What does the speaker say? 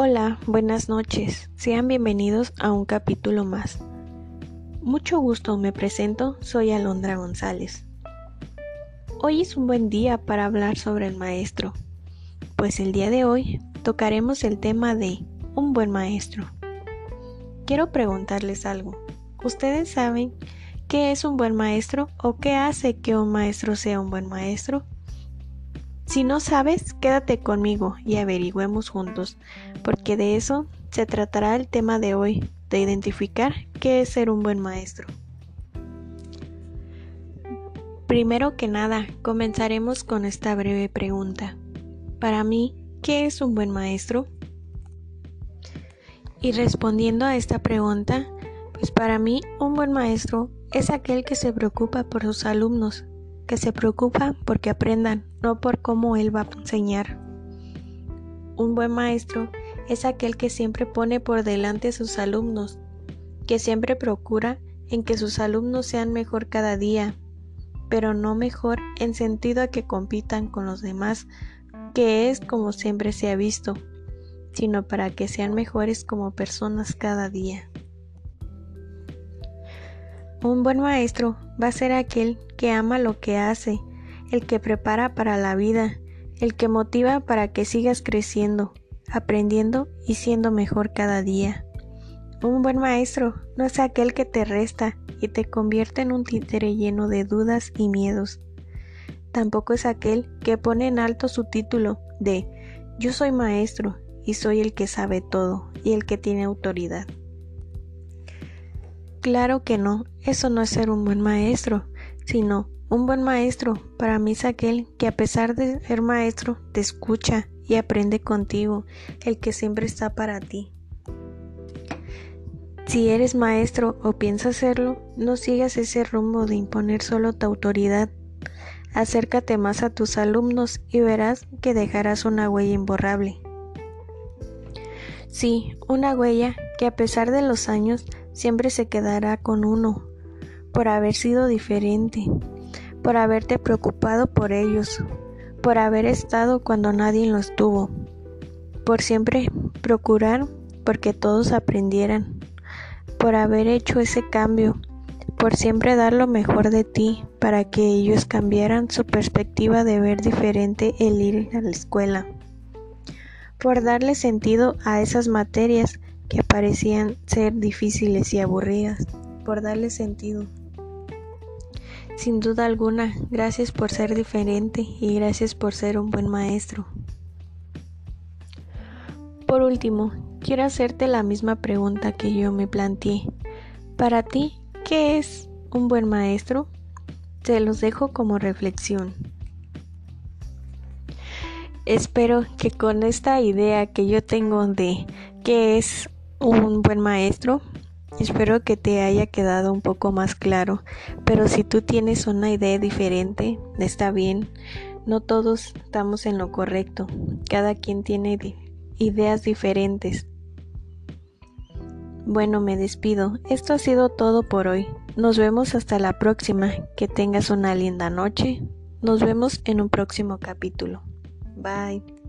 Hola, buenas noches. Sean bienvenidos a un capítulo más. Mucho gusto, me presento, soy Alondra González. Hoy es un buen día para hablar sobre el maestro, pues el día de hoy tocaremos el tema de un buen maestro. Quiero preguntarles algo. ¿Ustedes saben qué es un buen maestro o qué hace que un maestro sea un buen maestro? Si no sabes, quédate conmigo y averigüemos juntos, porque de eso se tratará el tema de hoy, de identificar qué es ser un buen maestro. Primero que nada, comenzaremos con esta breve pregunta. Para mí, ¿qué es un buen maestro? Y respondiendo a esta pregunta, pues para mí un buen maestro es aquel que se preocupa por sus alumnos, que se preocupa porque aprendan, no por cómo él va a enseñar. Un buen maestro es aquel que siempre pone por delante a sus alumnos, que siempre procura en que sus alumnos sean mejor cada día, pero no mejor en sentido a que compitan con los demás, que es como siempre se ha visto, sino para que sean mejores como personas cada día. Un buen maestro va a ser aquel que ama lo que hace, el que prepara para la vida, el que motiva para que sigas creciendo, aprendiendo y siendo mejor cada día. Un buen maestro no es aquel que te resta y te convierte en un títere lleno de dudas y miedos. Tampoco es aquel que pone en alto su título de yo soy maestro y soy el que sabe todo y el que tiene autoridad. Claro que no, eso no es ser un buen maestro, sino un buen maestro para mí es aquel que a pesar de ser maestro te escucha y aprende contigo, el que siempre está para ti. Si eres maestro o piensas serlo, no sigas ese rumbo de imponer solo tu autoridad. Acércate más a tus alumnos y verás que dejarás una huella imborrable. Sí, una huella que a pesar de los años siempre se quedará con uno, por haber sido diferente, por haberte preocupado por ellos, por haber estado cuando nadie los tuvo, por siempre procurar porque todos aprendieran, por haber hecho ese cambio, por siempre dar lo mejor de ti para que ellos cambiaran su perspectiva de ver diferente el ir a la escuela, por darle sentido a esas materias que parecían ser difíciles y aburridas, por darle sentido. Sin duda alguna, gracias por ser diferente y gracias por ser un buen maestro. Por último, quiero hacerte la misma pregunta que yo me planteé. Para ti, ¿qué es un buen maestro? Te los dejo como reflexión. Espero que con esta idea que yo tengo de qué es un buen maestro. Espero que te haya quedado un poco más claro, pero si tú tienes una idea diferente, está bien. No todos estamos en lo correcto. Cada quien tiene ideas diferentes. Bueno, me despido. Esto ha sido todo por hoy. Nos vemos hasta la próxima. Que tengas una linda noche. Nos vemos en un próximo capítulo. Bye.